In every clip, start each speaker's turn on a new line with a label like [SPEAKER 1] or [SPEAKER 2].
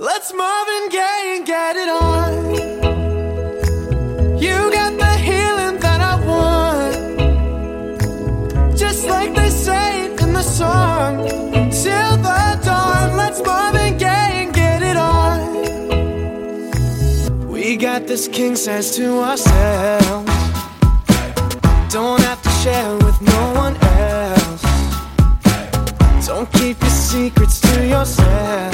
[SPEAKER 1] Let's Marvin Gaye and get it on. You got the healing that I want. Just like they say in the song. Till the dawn, let's Marvin Gaye and get it on. We got this king size to ourselves. Don't have to share with no one else. Don't keep your secrets to yourself.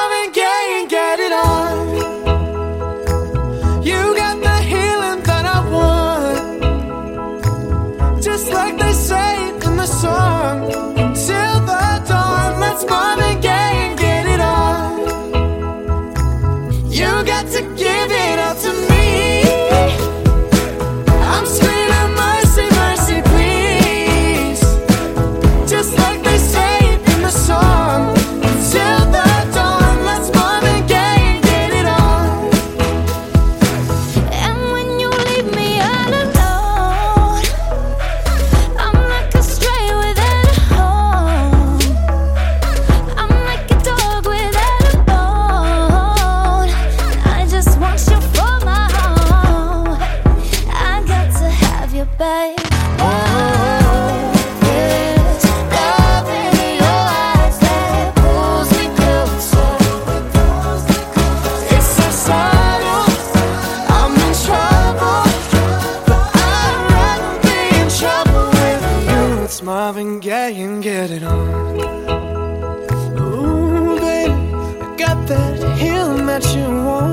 [SPEAKER 1] to give it
[SPEAKER 2] all to me.
[SPEAKER 1] getting on. Ooh, baby, I got that heel that you want.